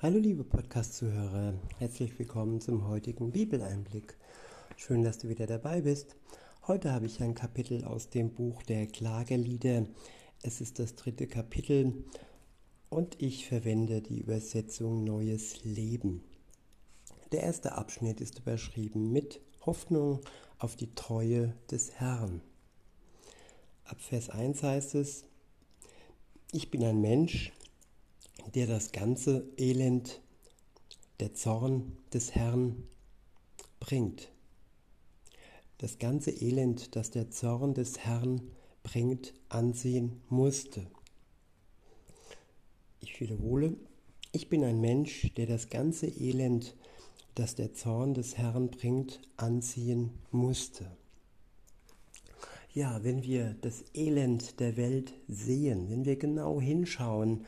Hallo liebe Podcast-Zuhörer, herzlich willkommen zum heutigen Bibeleinblick. Schön, dass du wieder dabei bist. Heute habe ich ein Kapitel aus dem Buch der Klagelieder. Es ist das dritte Kapitel und ich verwende die Übersetzung Neues Leben. Der erste Abschnitt ist überschrieben mit Hoffnung auf die Treue des Herrn. Ab Vers 1 heißt es, ich bin ein Mensch, der das ganze Elend, der Zorn des Herrn bringt. Das ganze Elend, das der Zorn des Herrn bringt, ansehen musste. Ich wiederhole, ich bin ein Mensch, der das ganze Elend, das der Zorn des Herrn bringt, ansehen musste. Ja, wenn wir das Elend der Welt sehen, wenn wir genau hinschauen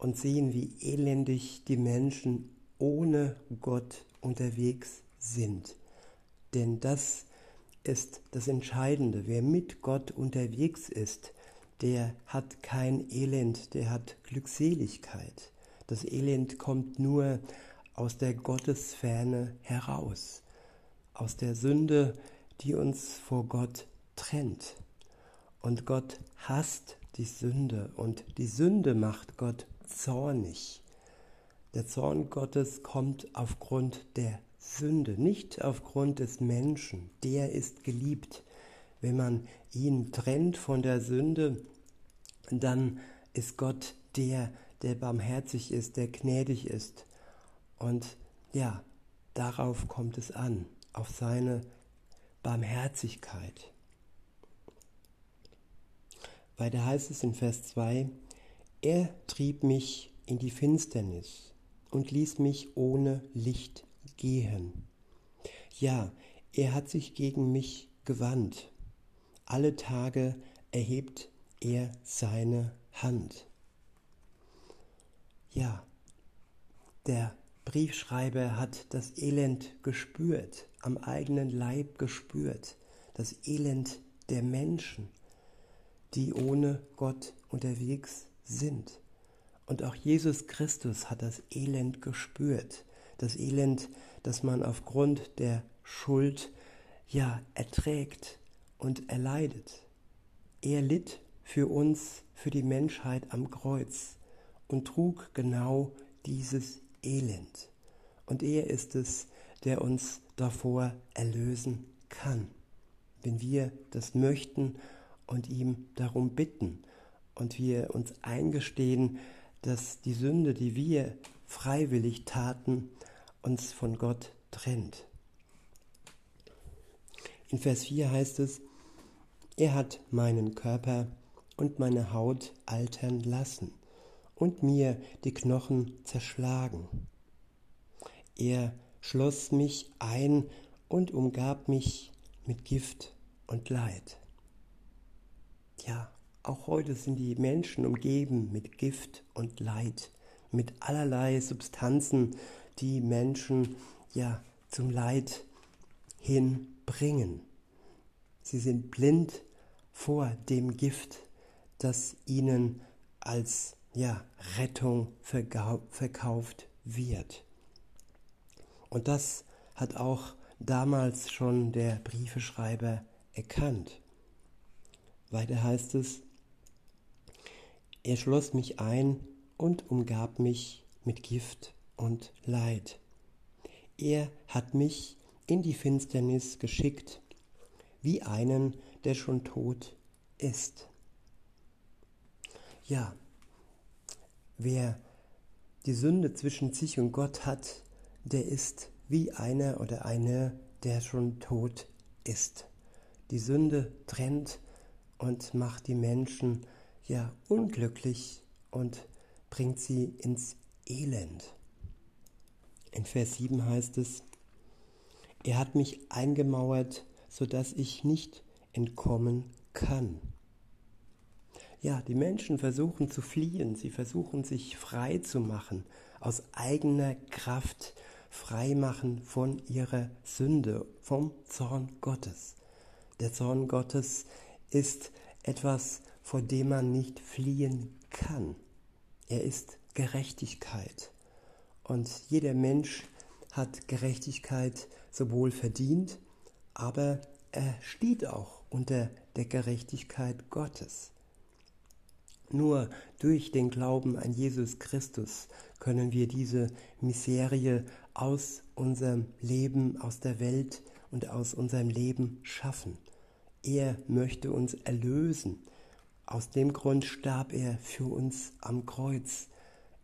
und sehen, wie elendig die Menschen ohne Gott unterwegs sind. Denn das ist das Entscheidende. Wer mit Gott unterwegs ist, der hat kein Elend, der hat Glückseligkeit. Das Elend kommt nur aus der Gottesferne heraus, aus der Sünde, die uns vor Gott trennt. Und Gott hasst die Sünde und die Sünde macht Gott zornig. Der Zorn Gottes kommt aufgrund der Sünde, nicht aufgrund des Menschen. Der ist geliebt. Wenn man ihn trennt von der Sünde, dann ist Gott der, der barmherzig ist, der gnädig ist. Und ja, darauf kommt es an, auf seine Barmherzigkeit. Weiter heißt es in Vers 2, er trieb mich in die Finsternis und ließ mich ohne Licht gehen. Ja, er hat sich gegen mich gewandt. Alle Tage erhebt er seine Hand. Ja, der Briefschreiber hat das Elend gespürt, am eigenen Leib gespürt, das Elend der Menschen, die ohne Gott unterwegs sind. Und auch Jesus Christus hat das Elend gespürt. Das Elend, das man aufgrund der Schuld ja erträgt und erleidet. Er litt für uns, für die Menschheit am Kreuz und trug genau dieses Elend. Und er ist es, der uns davor erlösen kann, wenn wir das möchten und ihm darum bitten und wir uns eingestehen, dass die Sünde, die wir freiwillig taten, uns von Gott trennt. In Vers 4 heißt es, er hat meinen Körper und meine Haut altern lassen und mir die Knochen zerschlagen. Er schloss mich ein und umgab mich mit Gift und Leid. Ja, auch heute sind die Menschen umgeben mit Gift und Leid, mit allerlei Substanzen, die Menschen ja zum Leid hinbringen. Sie sind blind vor dem Gift, das ihnen als ja, Rettung verkauft wird. Und das hat auch damals schon der Briefeschreiber erkannt. Weiter heißt es, er schloss mich ein und umgab mich mit Gift und Leid. Er hat mich in die Finsternis geschickt, wie einen, der schon tot ist. Ja, wer die Sünde zwischen sich und Gott hat, der ist wie einer oder eine, der schon tot ist. Die Sünde trennt und macht die Menschen ja unglücklich und bringt sie ins Elend. In Vers 7 heißt es, er hat mich eingemauert, sodass ich nicht entkommen kann. Ja, die Menschen versuchen zu fliehen, sie versuchen sich frei zu machen, aus eigener Kraft frei machen von ihrer Sünde, vom Zorn Gottes. Der Zorn Gottes ist etwas, vor dem man nicht fliehen kann. Er ist Gerechtigkeit. Und jeder Mensch hat Gerechtigkeit sowohl verdient, aber er steht auch unter der Gerechtigkeit Gottes. Nur durch den Glauben an Jesus Christus können wir diese Miserie aus unserem Leben, aus der Welt und aus unserem Leben schaffen. Er möchte uns erlösen. Aus dem Grund starb er für uns am Kreuz.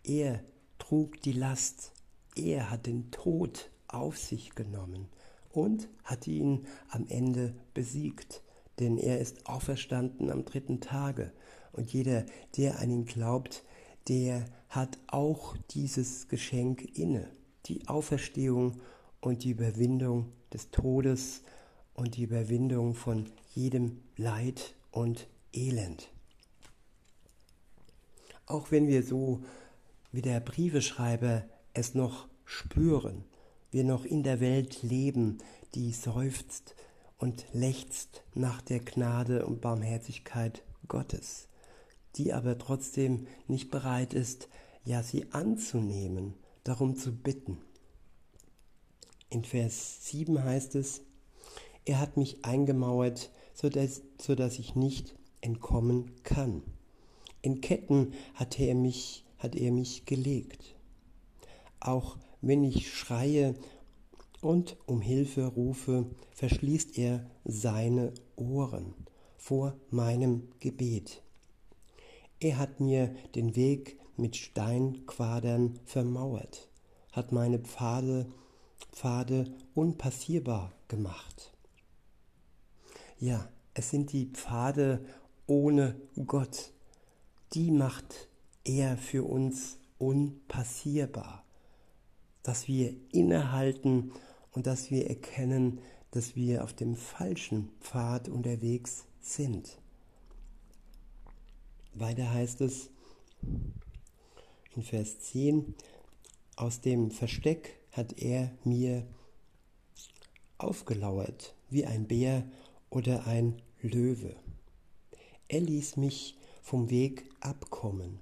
Er trug die Last. Er hat den Tod auf sich genommen und hat ihn am Ende besiegt, denn er ist auferstanden am dritten Tage. Und jeder, der an ihn glaubt, der hat auch dieses Geschenk inne, die Auferstehung und die Überwindung des Todes und die Überwindung von jedem Leid und Elend. Auch wenn wir so wie der Briefeschreiber es noch spüren, wir noch in der Welt leben, die seufzt und lechzt nach der Gnade und Barmherzigkeit Gottes die aber trotzdem nicht bereit ist, ja sie anzunehmen, darum zu bitten. In Vers 7 heißt es, er hat mich eingemauert, sodass, ich nicht entkommen kann. In Ketten hat er mich, hat er mich gelegt. Auch wenn ich schreie und um Hilfe rufe, verschließt er seine Ohren vor meinem Gebet. Er hat mir den Weg mit Steinquadern vermauert, hat meine Pfade, Pfade unpassierbar gemacht. Ja, es sind die Pfade ohne Gott, die macht er für uns unpassierbar, dass wir innehalten und dass wir erkennen, dass wir auf dem falschen Pfad unterwegs sind. Weiter heißt es in Vers 10, aus dem Versteck hat er mir aufgelauert wie ein Bär oder ein Löwe. Er ließ mich vom Weg abkommen,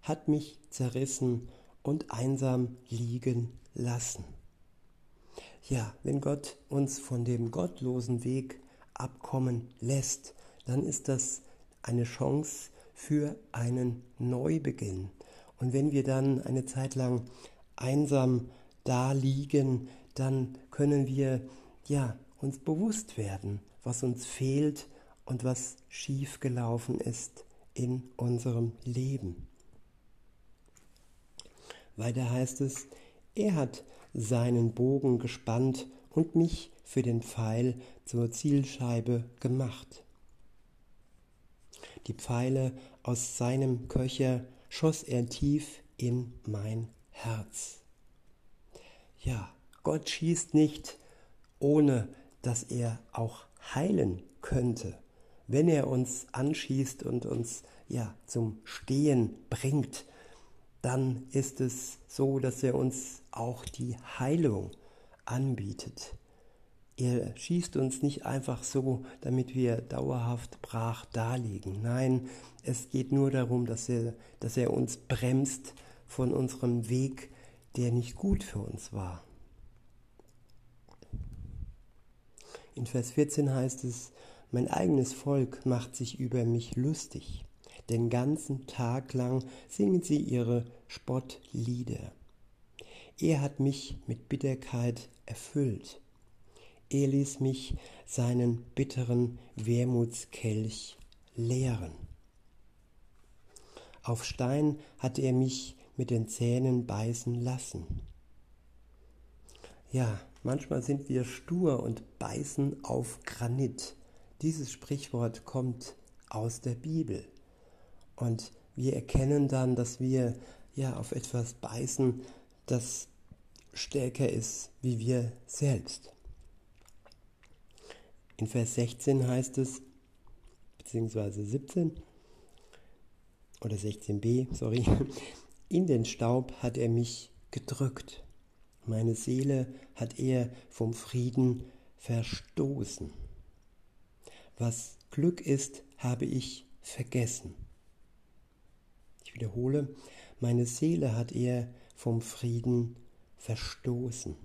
hat mich zerrissen und einsam liegen lassen. Ja, wenn Gott uns von dem gottlosen Weg abkommen lässt, dann ist das eine Chance, für einen Neubeginn. Und wenn wir dann eine Zeit lang einsam da liegen, dann können wir ja uns bewusst werden, was uns fehlt und was schief gelaufen ist in unserem Leben. Weiter heißt es, er hat seinen Bogen gespannt und mich für den Pfeil zur Zielscheibe gemacht. Die Pfeile aus seinem Köcher schoss er tief in mein Herz. Ja, Gott schießt nicht, ohne dass er auch heilen könnte. Wenn er uns anschießt und uns ja zum Stehen bringt, dann ist es so, dass er uns auch die Heilung anbietet. Er schießt uns nicht einfach so, damit wir dauerhaft brach daliegen. Nein, es geht nur darum, dass er, dass er uns bremst von unserem Weg, der nicht gut für uns war. In Vers 14 heißt es, mein eigenes Volk macht sich über mich lustig. Den ganzen Tag lang singen sie ihre Spottlieder. Er hat mich mit Bitterkeit erfüllt er ließ mich seinen bitteren Wermutskelch leeren. Auf Stein hat er mich mit den Zähnen beißen lassen. Ja, manchmal sind wir stur und beißen auf Granit. Dieses Sprichwort kommt aus der Bibel. Und wir erkennen dann, dass wir ja auf etwas beißen, das stärker ist wie wir selbst. In Vers 16 heißt es, beziehungsweise 17 oder 16b, sorry, in den Staub hat er mich gedrückt. Meine Seele hat er vom Frieden verstoßen. Was Glück ist, habe ich vergessen. Ich wiederhole, meine Seele hat er vom Frieden verstoßen.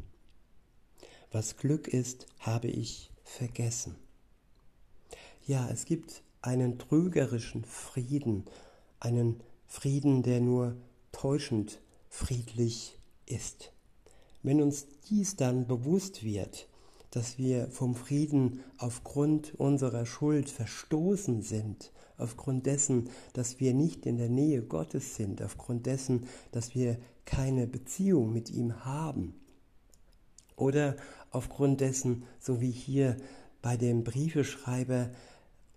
Was Glück ist, habe ich vergessen. Ja, es gibt einen trügerischen Frieden, einen Frieden, der nur täuschend friedlich ist. Wenn uns dies dann bewusst wird, dass wir vom Frieden aufgrund unserer Schuld verstoßen sind, aufgrund dessen, dass wir nicht in der Nähe Gottes sind, aufgrund dessen, dass wir keine Beziehung mit ihm haben, oder aufgrund dessen, so wie hier bei dem Briefeschreiber,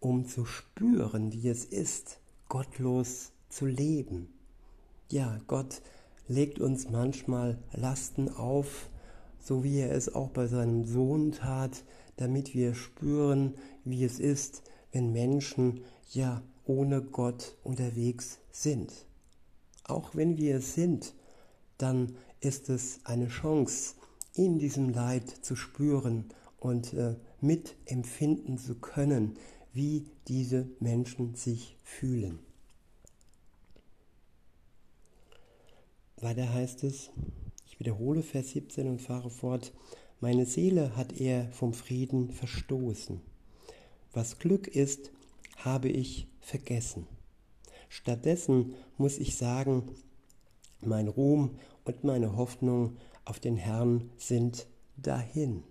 um zu spüren, wie es ist, gottlos zu leben. Ja, Gott legt uns manchmal Lasten auf, so wie er es auch bei seinem Sohn tat, damit wir spüren, wie es ist, wenn Menschen ja ohne Gott unterwegs sind. Auch wenn wir es sind, dann ist es eine Chance, in diesem Leid zu spüren und äh, mitempfinden zu können, wie diese Menschen sich fühlen. Weiter heißt es, wiederhole Vers 17 und fahre fort, meine Seele hat er vom Frieden verstoßen. Was Glück ist, habe ich vergessen. Stattdessen muss ich sagen, mein Ruhm und meine Hoffnung auf den Herrn sind dahin.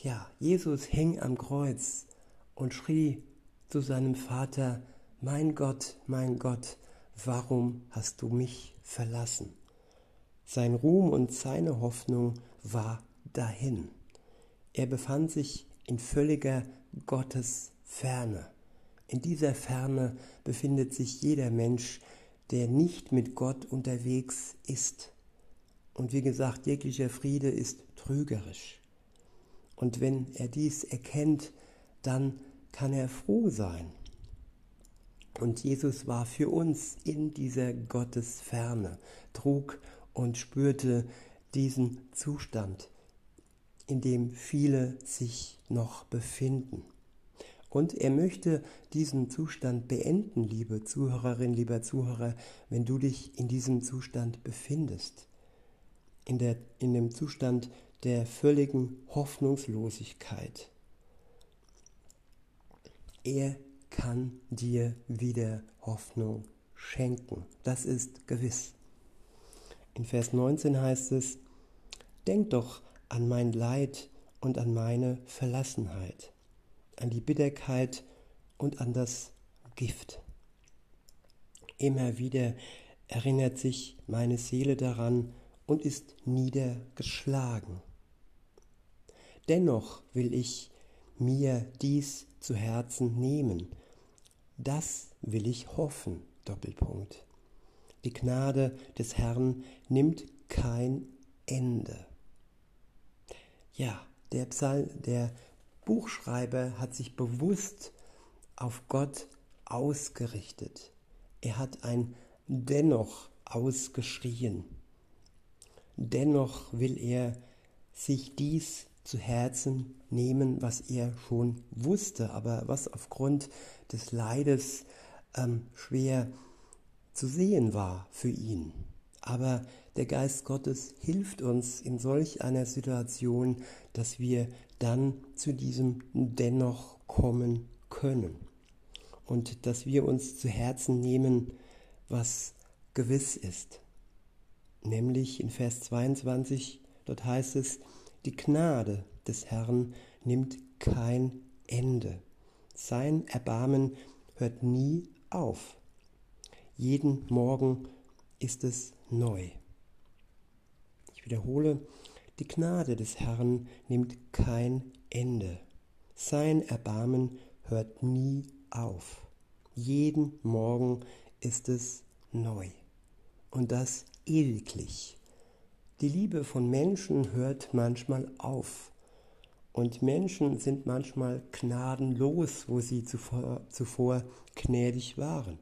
Ja, Jesus hing am Kreuz und schrie zu seinem Vater, mein Gott, mein Gott, warum hast du mich verlassen? Sein Ruhm und seine Hoffnung war dahin. Er befand sich in völliger Gottesferne. In dieser Ferne befindet sich jeder Mensch, der nicht mit Gott unterwegs ist. Und wie gesagt, jeglicher Friede ist trügerisch. Und wenn er dies erkennt, dann kann er froh sein. Und Jesus war für uns in dieser Gottesferne, trug und spürte diesen Zustand, in dem viele sich noch befinden. Und er möchte diesen Zustand beenden, liebe Zuhörerin, lieber Zuhörer, wenn du dich in diesem Zustand befindest. In, der, in dem Zustand der völligen Hoffnungslosigkeit. Er kann dir wieder Hoffnung schenken. Das ist gewiss. In Vers 19 heißt es, Denk doch an mein Leid und an meine Verlassenheit, an die Bitterkeit und an das Gift. Immer wieder erinnert sich meine Seele daran und ist niedergeschlagen. Dennoch will ich mir dies zu Herzen nehmen. Das will ich hoffen. Doppelpunkt. Die Gnade des Herrn nimmt kein Ende. Ja, der Psalm, der Buchschreiber hat sich bewusst auf Gott ausgerichtet. Er hat ein Dennoch ausgeschrien. Dennoch will er sich dies zu Herzen nehmen, was er schon wusste, aber was aufgrund des Leides ähm, schwer zu sehen war für ihn. Aber der Geist Gottes hilft uns in solch einer Situation, dass wir dann zu diesem dennoch kommen können und dass wir uns zu Herzen nehmen, was gewiss ist. Nämlich in Vers 22, dort heißt es, die Gnade des Herrn nimmt kein Ende. Sein Erbarmen hört nie auf. Jeden Morgen ist es neu. Ich wiederhole, die Gnade des Herrn nimmt kein Ende. Sein Erbarmen hört nie auf. Jeden Morgen ist es neu. Und das ewiglich. Die Liebe von Menschen hört manchmal auf. Und Menschen sind manchmal gnadenlos, wo sie zuvor, zuvor gnädig waren.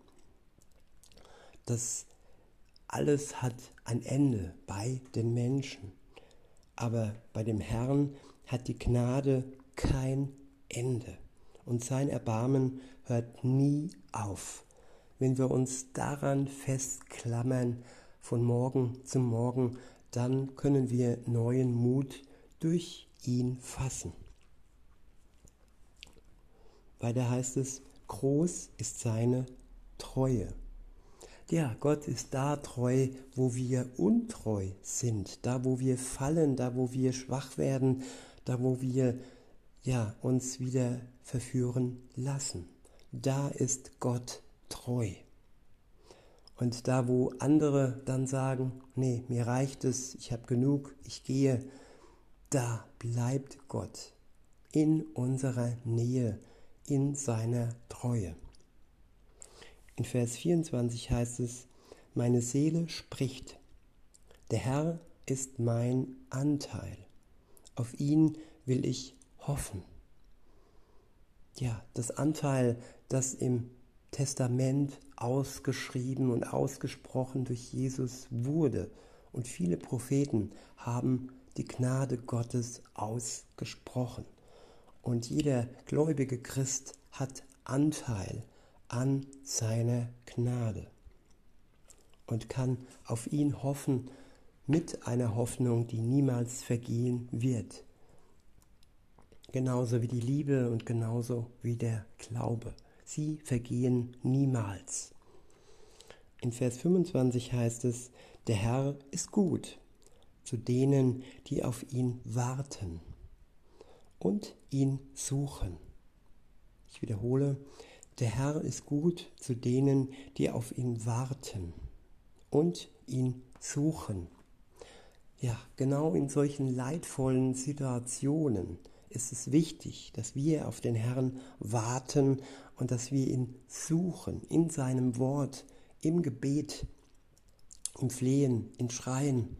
Das alles hat ein Ende bei den Menschen. Aber bei dem Herrn hat die Gnade kein Ende. Und sein Erbarmen hört nie auf. Wenn wir uns daran festklammern, von Morgen zu Morgen, dann können wir neuen Mut durch ihn fassen. Weiter heißt es, groß ist seine Treue. Ja, Gott ist da treu, wo wir untreu sind, da wo wir fallen, da wo wir schwach werden, da wo wir ja uns wieder verführen lassen. Da ist Gott treu. Und da, wo andere dann sagen, nee, mir reicht es, ich habe genug, ich gehe, da bleibt Gott in unserer Nähe, in seiner Treue. In Vers 24 heißt es, meine Seele spricht, der Herr ist mein Anteil, auf ihn will ich hoffen. Ja, das Anteil, das im Testament ausgeschrieben und ausgesprochen durch Jesus wurde. Und viele Propheten haben die Gnade Gottes ausgesprochen. Und jeder gläubige Christ hat Anteil an seiner Gnade und kann auf ihn hoffen mit einer Hoffnung, die niemals vergehen wird. Genauso wie die Liebe und genauso wie der Glaube sie vergehen niemals. In Vers 25 heißt es, der Herr ist gut zu denen, die auf ihn warten und ihn suchen. Ich wiederhole, der Herr ist gut zu denen, die auf ihn warten und ihn suchen. Ja, genau in solchen leidvollen Situationen ist es wichtig, dass wir auf den Herrn warten und dass wir ihn suchen in seinem Wort, im Gebet, im Flehen, im Schreien,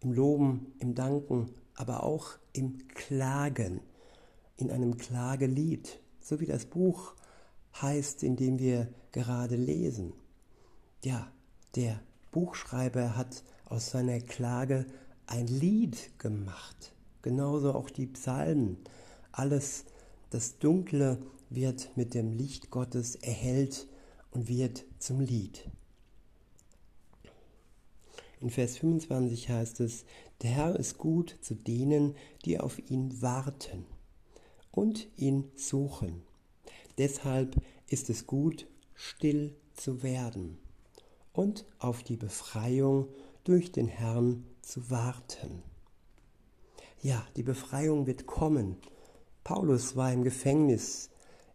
im Loben, im Danken, aber auch im Klagen, in einem Klagelied, so wie das Buch heißt, in dem wir gerade lesen. Ja, der Buchschreiber hat aus seiner Klage ein Lied gemacht genauso auch die Psalmen. Alles, das Dunkle wird mit dem Licht Gottes erhellt und wird zum Lied. In Vers 25 heißt es, der Herr ist gut zu denen, die auf ihn warten und ihn suchen. Deshalb ist es gut, still zu werden und auf die Befreiung durch den Herrn zu warten. Ja, die Befreiung wird kommen. Paulus war im Gefängnis,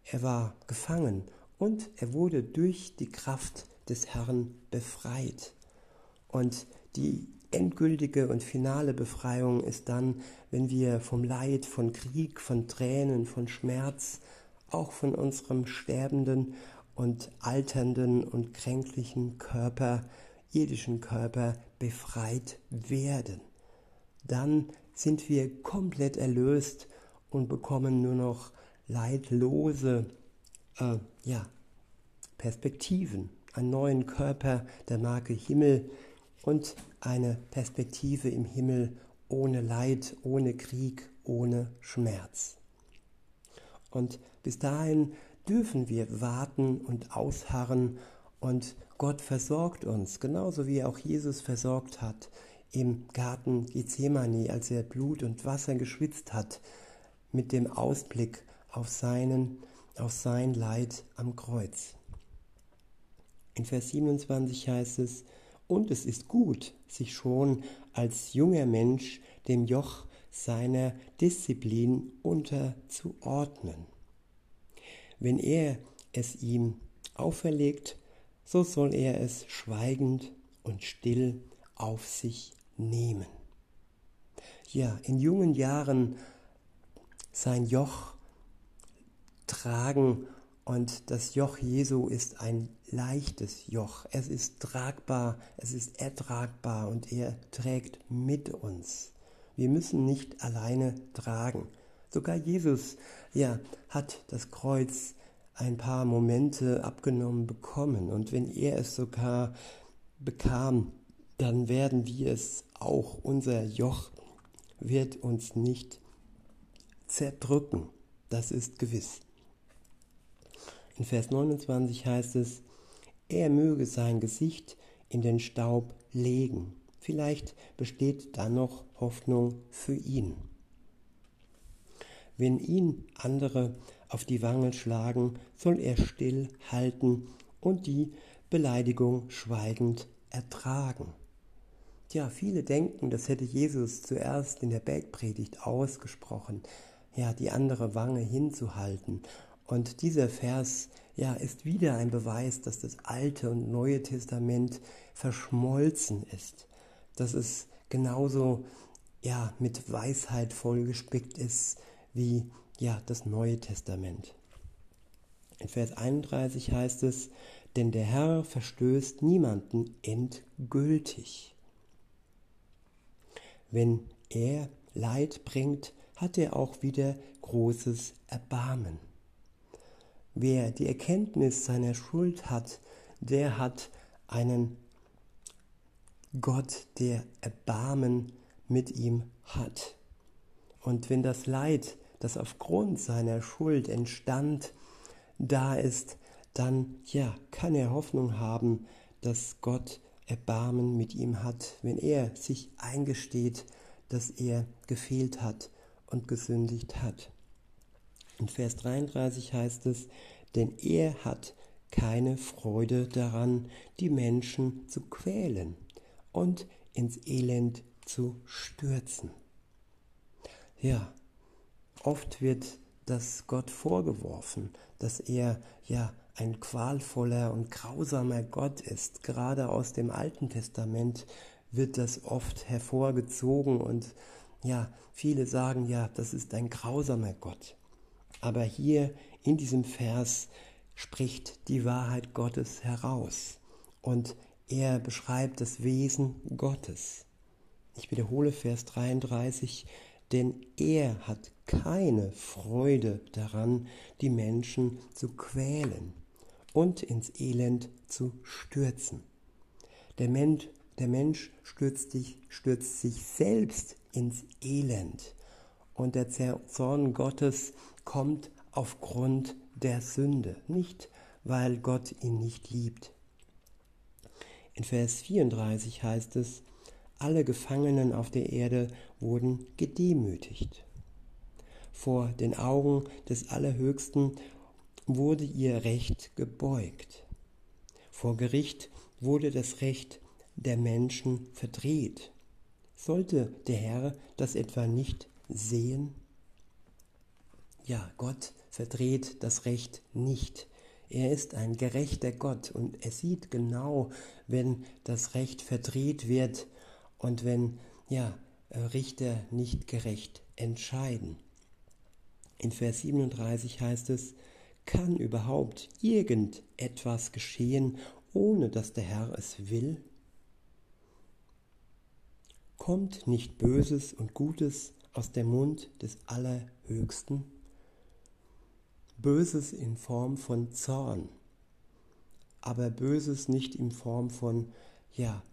er war gefangen und er wurde durch die Kraft des Herrn befreit. Und die endgültige und finale Befreiung ist dann, wenn wir vom Leid, von Krieg, von Tränen, von Schmerz, auch von unserem sterbenden und alternden und kränklichen Körper, irdischen Körper befreit werden. Dann sind wir komplett erlöst und bekommen nur noch leidlose äh, ja, Perspektiven, einen neuen Körper der Marke Himmel und eine Perspektive im Himmel ohne Leid, ohne Krieg, ohne Schmerz. Und bis dahin dürfen wir warten und ausharren und Gott versorgt uns, genauso wie auch Jesus versorgt hat im Garten Gethsemane, als er Blut und Wasser geschwitzt hat, mit dem Ausblick auf, seinen, auf sein Leid am Kreuz. In Vers 27 heißt es, und es ist gut, sich schon als junger Mensch dem Joch seiner Disziplin unterzuordnen. Wenn er es ihm auferlegt, so soll er es schweigend und still auf sich nehmen. Ja, in jungen Jahren sein Joch tragen und das Joch Jesu ist ein leichtes Joch. Es ist tragbar, es ist ertragbar und er trägt mit uns. Wir müssen nicht alleine tragen. Sogar Jesus, ja, hat das Kreuz ein paar Momente abgenommen bekommen und wenn er es sogar bekam, dann werden wir es auch, unser Joch wird uns nicht zerdrücken. Das ist gewiss. In Vers 29 heißt es, er möge sein Gesicht in den Staub legen. Vielleicht besteht da noch Hoffnung für ihn. Wenn ihn andere auf die Wangen schlagen, soll er still halten und die Beleidigung schweigend ertragen. Ja, viele denken, das hätte Jesus zuerst in der Bergpredigt ausgesprochen, ja, die andere Wange hinzuhalten. Und dieser Vers, ja, ist wieder ein Beweis, dass das Alte und Neue Testament verschmolzen ist. Dass es genauso, ja, mit Weisheit vollgespickt ist wie, ja, das Neue Testament. In Vers 31 heißt es, denn der Herr verstößt niemanden endgültig. Wenn er Leid bringt, hat er auch wieder großes Erbarmen. Wer die Erkenntnis seiner Schuld hat, der hat einen Gott, der Erbarmen mit ihm hat. Und wenn das Leid, das aufgrund seiner Schuld entstand, da ist, dann ja, kann er Hoffnung haben, dass Gott Erbarmen mit ihm hat, wenn er sich eingesteht, dass er gefehlt hat und gesündigt hat. In Vers 33 heißt es, denn er hat keine Freude daran, die Menschen zu quälen und ins Elend zu stürzen. Ja, oft wird das Gott vorgeworfen, dass er ja ein qualvoller und grausamer Gott ist. Gerade aus dem Alten Testament wird das oft hervorgezogen und ja, viele sagen ja, das ist ein grausamer Gott. Aber hier in diesem Vers spricht die Wahrheit Gottes heraus und er beschreibt das Wesen Gottes. Ich wiederhole Vers 33, denn er hat keine Freude daran, die Menschen zu quälen und ins Elend zu stürzen. Der Mensch, der Mensch stürzt, sich, stürzt sich selbst ins Elend und der Zorn Gottes kommt aufgrund der Sünde, nicht weil Gott ihn nicht liebt. In Vers 34 heißt es, alle Gefangenen auf der Erde wurden gedemütigt. Vor den Augen des Allerhöchsten wurde ihr Recht gebeugt. Vor Gericht wurde das Recht der Menschen verdreht. Sollte der Herr das etwa nicht sehen? Ja, Gott verdreht das Recht nicht. Er ist ein gerechter Gott und er sieht genau, wenn das Recht verdreht wird und wenn ja, Richter nicht gerecht entscheiden. In Vers 37 heißt es, kann überhaupt irgendetwas geschehen, ohne dass der Herr es will? Kommt nicht Böses und Gutes aus dem Mund des Allerhöchsten? Böses in Form von Zorn, aber Böses nicht in Form von, ja,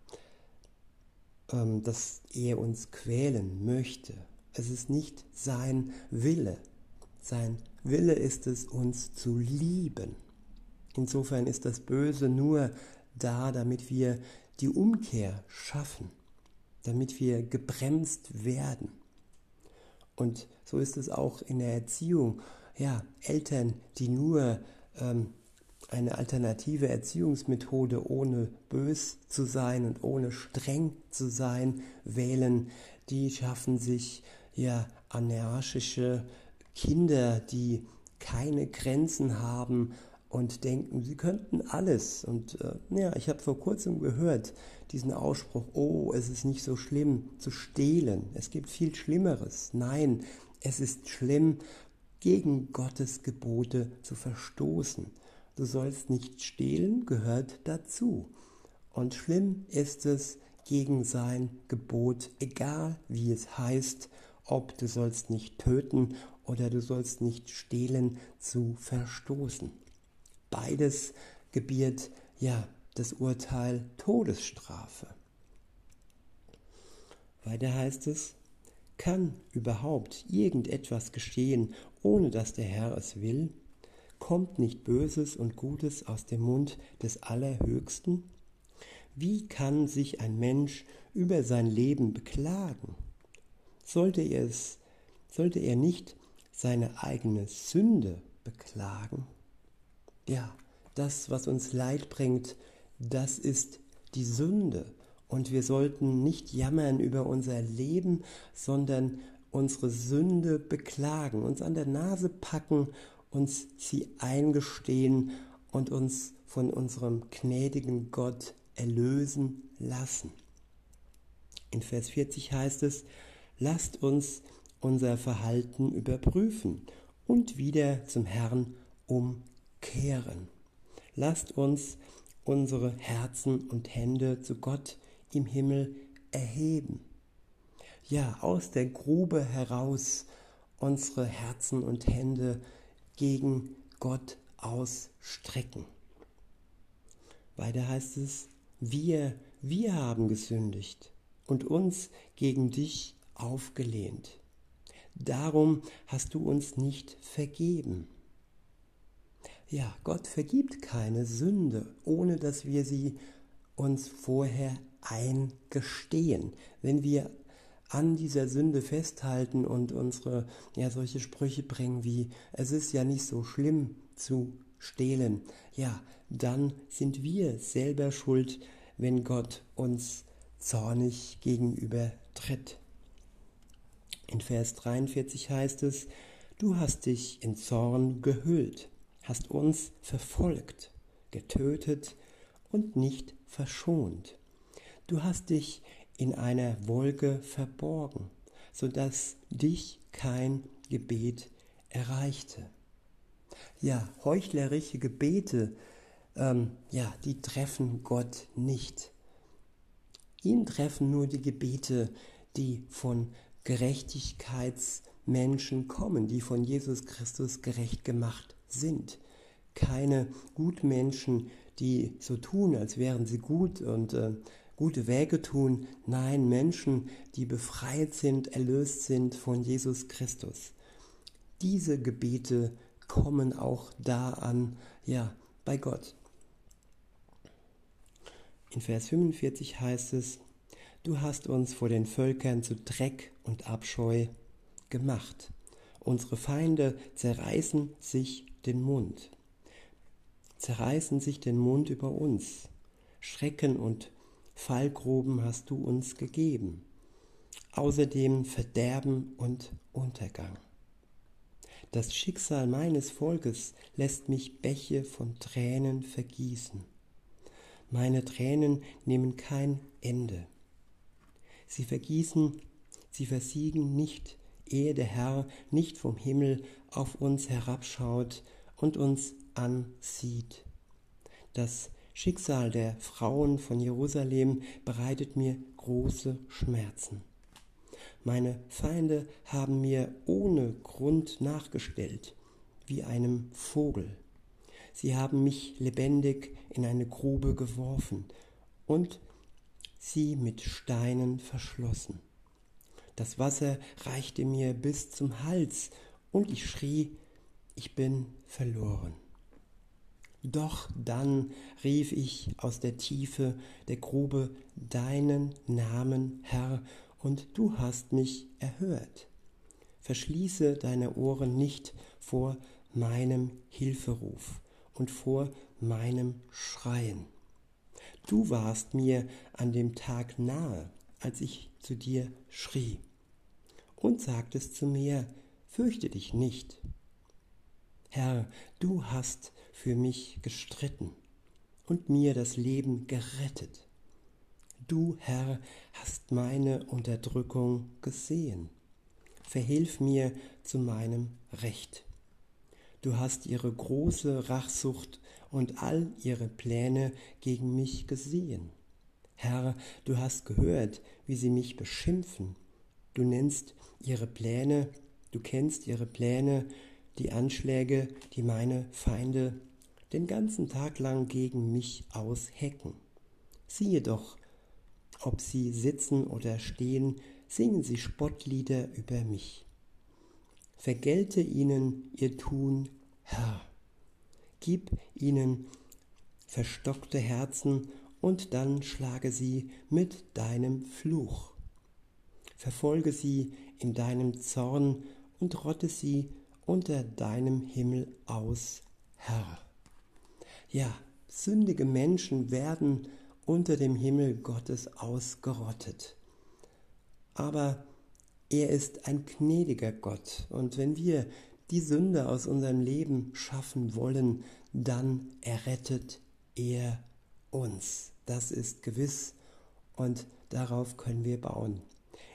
ähm, dass er uns quälen möchte. Es ist nicht sein Wille. Sein Wille ist es, uns zu lieben. Insofern ist das Böse nur da, damit wir die Umkehr schaffen, damit wir gebremst werden. Und so ist es auch in der Erziehung. Ja, Eltern, die nur ähm, eine alternative Erziehungsmethode ohne bös zu sein und ohne streng zu sein wählen, die schaffen sich ja anarchische Kinder, die keine Grenzen haben und denken, sie könnten alles. Und äh, ja, ich habe vor kurzem gehört diesen Ausspruch, oh, es ist nicht so schlimm zu stehlen. Es gibt viel Schlimmeres. Nein, es ist schlimm, gegen Gottes Gebote zu verstoßen. Du sollst nicht stehlen, gehört dazu. Und schlimm ist es, gegen sein Gebot, egal wie es heißt, ob du sollst nicht töten oder du sollst nicht stehlen, zu verstoßen. Beides gebiert ja das Urteil Todesstrafe. Weiter heißt es, kann überhaupt irgendetwas geschehen, ohne dass der Herr es will? Kommt nicht Böses und Gutes aus dem Mund des Allerhöchsten? Wie kann sich ein Mensch über sein Leben beklagen? Sollte er es, sollte er nicht seine eigene Sünde beklagen? Ja, das, was uns Leid bringt, das ist die Sünde. Und wir sollten nicht jammern über unser Leben, sondern unsere Sünde beklagen, uns an der Nase packen, uns sie eingestehen und uns von unserem gnädigen Gott erlösen lassen. In Vers 40 heißt es, lasst uns unser Verhalten überprüfen und wieder zum Herrn umkehren. Lasst uns unsere Herzen und Hände zu Gott im Himmel erheben. Ja, aus der Grube heraus unsere Herzen und Hände gegen Gott ausstrecken. Weiter heißt es, wir, wir haben gesündigt und uns gegen dich aufgelehnt. Darum hast du uns nicht vergeben. Ja, Gott vergibt keine Sünde, ohne dass wir sie uns vorher eingestehen. Wenn wir an dieser Sünde festhalten und unsere ja solche Sprüche bringen wie es ist ja nicht so schlimm zu stehlen, ja, dann sind wir selber schuld, wenn Gott uns zornig gegenüber tritt. In Vers 43 heißt es, du hast dich in Zorn gehüllt, hast uns verfolgt, getötet und nicht verschont. Du hast dich in einer Wolke verborgen, so dass dich kein Gebet erreichte. Ja, heuchlerische Gebete, ähm, ja, die treffen Gott nicht. Ihn treffen nur die Gebete, die von Gerechtigkeitsmenschen kommen, die von Jesus Christus gerecht gemacht sind. Keine Gutmenschen, die so tun, als wären sie gut und äh, gute Wege tun. Nein, Menschen, die befreit sind, erlöst sind von Jesus Christus. Diese Gebete kommen auch da an, ja, bei Gott. In Vers 45 heißt es, Du hast uns vor den Völkern zu Dreck und Abscheu gemacht. Unsere Feinde zerreißen sich den Mund, zerreißen sich den Mund über uns. Schrecken und Fallgruben hast du uns gegeben, außerdem Verderben und Untergang. Das Schicksal meines Volkes lässt mich Bäche von Tränen vergießen. Meine Tränen nehmen kein Ende. Sie vergießen, sie versiegen nicht, ehe der Herr nicht vom Himmel auf uns herabschaut und uns ansieht. Das Schicksal der Frauen von Jerusalem bereitet mir große Schmerzen. Meine Feinde haben mir ohne Grund nachgestellt, wie einem Vogel. Sie haben mich lebendig in eine Grube geworfen und sie mit Steinen verschlossen. Das Wasser reichte mir bis zum Hals, und ich schrie, ich bin verloren. Doch dann rief ich aus der Tiefe der Grube deinen Namen, Herr, und du hast mich erhört. Verschließe deine Ohren nicht vor meinem Hilferuf und vor meinem Schreien. Du warst mir an dem Tag nahe, als ich zu dir schrie, und sagtest zu mir, fürchte dich nicht. Herr, du hast für mich gestritten und mir das Leben gerettet. Du, Herr, hast meine Unterdrückung gesehen. Verhilf mir zu meinem Recht. Du hast ihre große Rachsucht und all ihre Pläne gegen mich gesehen. Herr, du hast gehört, wie sie mich beschimpfen. Du nennst ihre Pläne, du kennst ihre Pläne, die Anschläge, die meine Feinde den ganzen Tag lang gegen mich aushecken. Siehe doch, ob sie sitzen oder stehen, singen sie Spottlieder über mich. Vergelte ihnen ihr Tun, Herr. Gib ihnen verstockte Herzen und dann schlage sie mit deinem Fluch. Verfolge sie in deinem Zorn und rotte sie unter deinem Himmel aus, Herr. Ja, sündige Menschen werden unter dem Himmel Gottes ausgerottet. Aber er ist ein gnädiger Gott und wenn wir die Sünde aus unserem Leben schaffen wollen, dann errettet er uns. Das ist gewiss und darauf können wir bauen.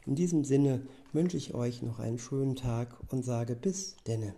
In diesem Sinne wünsche ich euch noch einen schönen Tag und sage bis denne.